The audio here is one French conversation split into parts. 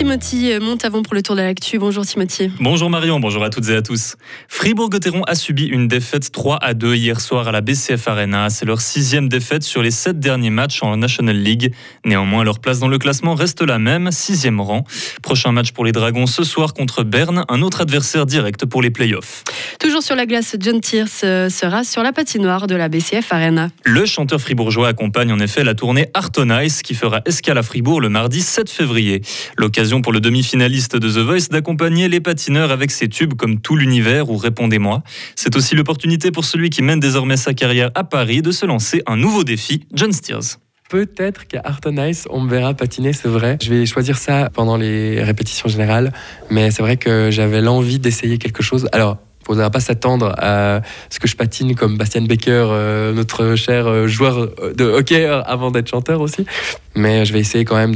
Timothy avant pour le tour de l'actu. Bonjour Timothy. Bonjour Marion, bonjour à toutes et à tous. Fribourg-Gotteron a subi une défaite 3 à 2 hier soir à la BCF Arena. C'est leur sixième défaite sur les sept derniers matchs en National League. Néanmoins, leur place dans le classement reste la même, sixième rang. Prochain match pour les Dragons ce soir contre Berne, un autre adversaire direct pour les playoffs. Toujours sur la glace, John Tears euh, sera sur la patinoire de la BCF Arena. Le chanteur fribourgeois accompagne en effet la tournée Art Ice qui fera escale à Fribourg le mardi 7 février. L'occasion pour le demi-finaliste de The Voice d'accompagner les patineurs avec ses tubes comme Tout l'univers ou Répondez-moi. C'est aussi l'opportunité pour celui qui mène désormais sa carrière à Paris de se lancer un nouveau défi, John Steers. Peut-être qu'à Arton Ice, on me verra patiner, c'est vrai. Je vais choisir ça pendant les répétitions générales, mais c'est vrai que j'avais l'envie d'essayer quelque chose. Alors, il ne pas s'attendre à ce que je patine comme Bastian Becker, euh, notre cher euh, joueur de hockey euh, avant d'être chanteur aussi. Mais je vais essayer quand même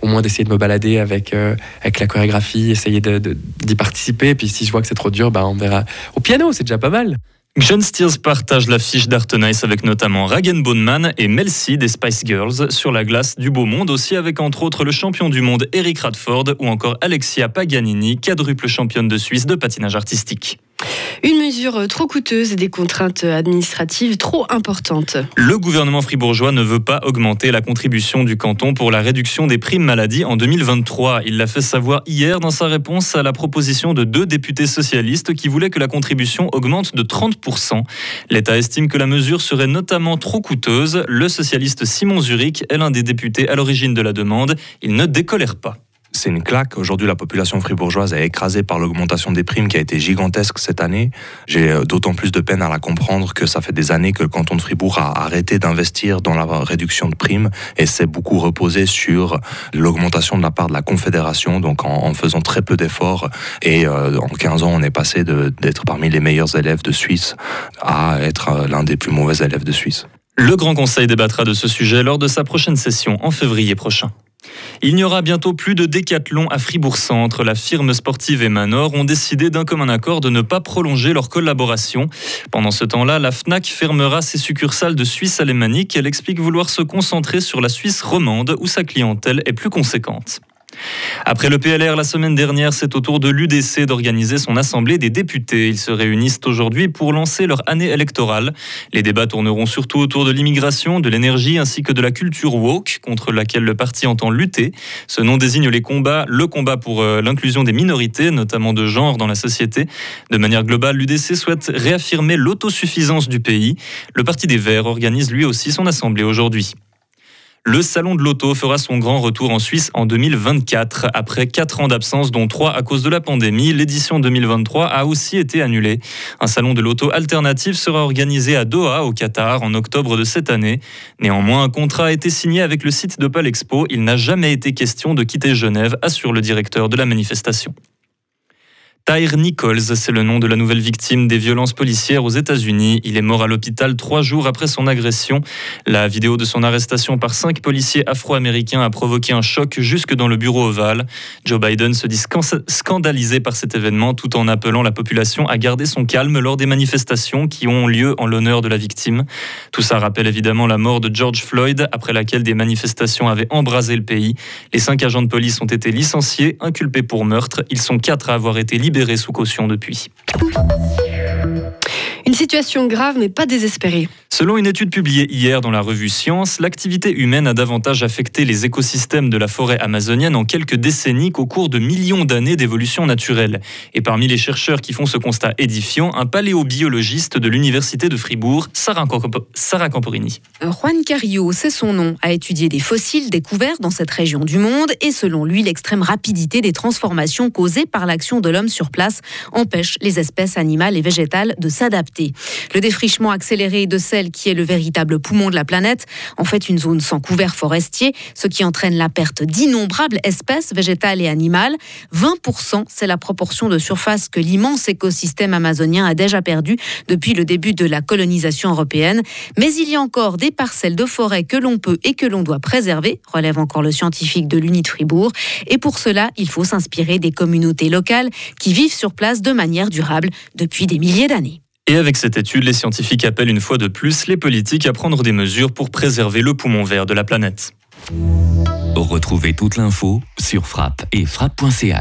au moins d'essayer de me balader avec, avec la chorégraphie, essayer d'y participer. Et puis si je vois que c'est trop dur, bah, on verra au piano, c'est déjà pas mal. John Steers partage l'affiche d'Artenice avec notamment Ragen Boneman et Mel C des Spice Girls sur la glace du Beau Monde, aussi avec entre autres le champion du monde Eric Radford ou encore Alexia Paganini, quadruple championne de Suisse de patinage artistique. Une mesure trop coûteuse et des contraintes administratives trop importantes. Le gouvernement fribourgeois ne veut pas augmenter la contribution du canton pour la réduction des primes maladie en 2023. Il l'a fait savoir hier dans sa réponse à la proposition de deux députés socialistes qui voulaient que la contribution augmente de 30%. L'État estime que la mesure serait notamment trop coûteuse. Le socialiste Simon Zurich est l'un des députés à l'origine de la demande. Il ne décolère pas c'est une claque. Aujourd'hui, la population fribourgeoise est écrasée par l'augmentation des primes qui a été gigantesque cette année. J'ai euh, d'autant plus de peine à la comprendre que ça fait des années que le canton de Fribourg a arrêté d'investir dans la réduction de primes et s'est beaucoup reposé sur l'augmentation de la part de la Confédération, donc en, faisant très peu d'efforts. Et euh, en 15 ans, on est passé d'être parmi les meilleurs élèves de Suisse à être euh, l'un des plus mauvais élèves de Suisse. Le Grand Conseil débattra de ce sujet lors de sa prochaine session en février prochain. Il n'y aura bientôt plus de décathlon à Fribourg-Centre. La firme sportive et Manor ont décidé d'un commun accord de ne pas prolonger leur collaboration. Pendant ce temps-là, la FNAC fermera ses succursales de Suisse alémanique. Elle explique vouloir se concentrer sur la Suisse romande où sa clientèle est plus conséquente. Après le PLR la semaine dernière, c'est au tour de l'UDC d'organiser son assemblée des députés. Ils se réunissent aujourd'hui pour lancer leur année électorale. Les débats tourneront surtout autour de l'immigration, de l'énergie ainsi que de la culture woke contre laquelle le parti entend lutter. Ce nom désigne les combats, le combat pour euh, l'inclusion des minorités, notamment de genre dans la société. De manière globale, l'UDC souhaite réaffirmer l'autosuffisance du pays. Le Parti des Verts organise lui aussi son assemblée aujourd'hui. Le salon de l'auto fera son grand retour en Suisse en 2024. Après 4 ans d'absence, dont 3 à cause de la pandémie, l'édition 2023 a aussi été annulée. Un salon de l'auto alternatif sera organisé à Doha, au Qatar, en octobre de cette année. Néanmoins, un contrat a été signé avec le site de Palexpo. Il n'a jamais été question de quitter Genève, assure le directeur de la manifestation. Tyre Nichols, c'est le nom de la nouvelle victime des violences policières aux États-Unis. Il est mort à l'hôpital trois jours après son agression. La vidéo de son arrestation par cinq policiers afro-américains a provoqué un choc jusque dans le bureau ovale. Joe Biden se dit scandalisé par cet événement tout en appelant la population à garder son calme lors des manifestations qui ont lieu en l'honneur de la victime. Tout ça rappelle évidemment la mort de George Floyd après laquelle des manifestations avaient embrasé le pays. Les cinq agents de police ont été licenciés, inculpés pour meurtre. Ils sont quatre à avoir été libérés libéré sous caution depuis. Une situation grave mais pas désespérée. Selon une étude publiée hier dans la revue Science, l'activité humaine a davantage affecté les écosystèmes de la forêt amazonienne en quelques décennies qu'au cours de millions d'années d'évolution naturelle. Et parmi les chercheurs qui font ce constat édifiant, un paléobiologiste de l'université de Fribourg, Sarah, Camporini. Juan Cario, c'est son nom, a étudié des fossiles découverts dans cette région du monde et selon lui, l'extrême rapidité des transformations causées par l'action de l'homme sur place empêche les espèces animales et végétales de s'adapter. Le défrichement accéléré de celles qui est le véritable poumon de la planète, en fait une zone sans couvert forestier, ce qui entraîne la perte d'innombrables espèces végétales et animales. 20%, c'est la proportion de surface que l'immense écosystème amazonien a déjà perdu depuis le début de la colonisation européenne. Mais il y a encore des parcelles de forêt que l'on peut et que l'on doit préserver, relève encore le scientifique de l'UNI de Fribourg. Et pour cela, il faut s'inspirer des communautés locales qui vivent sur place de manière durable depuis des milliers d'années. Et avec cette étude, les scientifiques appellent une fois de plus les politiques à prendre des mesures pour préserver le poumon vert de la planète. Retrouvez toute l'info sur frappe et frappe.ch.